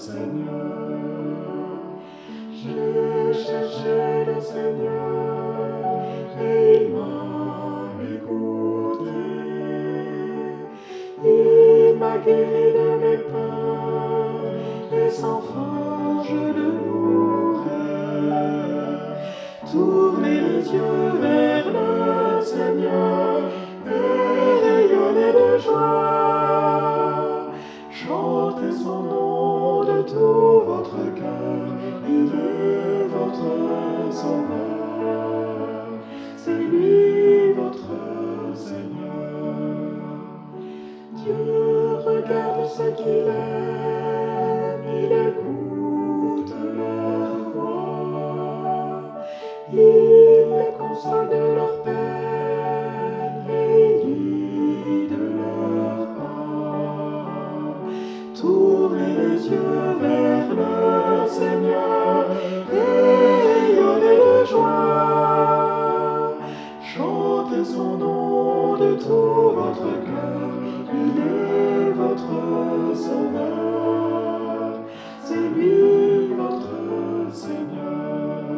Seigneur. J'ai cherché le Seigneur guéri de mes peurs et sans fin je le louerai. Tournez les yeux vers le Seigneur et rayonnez de joie. Chantez son nom de tout votre cœur, il est ceux qu'il aime, il écoute leur voix. Il les console de leur peine et guide leur pas. Tournez les yeux vers le Seigneur et rayonnez de joie. Chantez son nom de tout votre cœur, C'est lui votre Seigneur.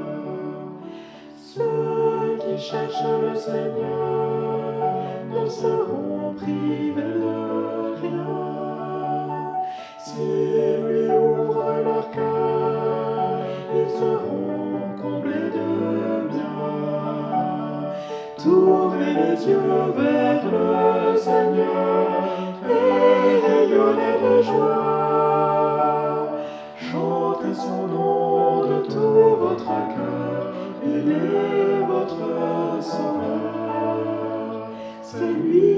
Ceux qui cherchent le Seigneur ne seront privés de rien. S'ils lui ouvrent leur cœur, ils seront comblés de bien. Tournez les yeux vers le Seigneur et rayonnez de joie. Est votre sauveur. C'est lui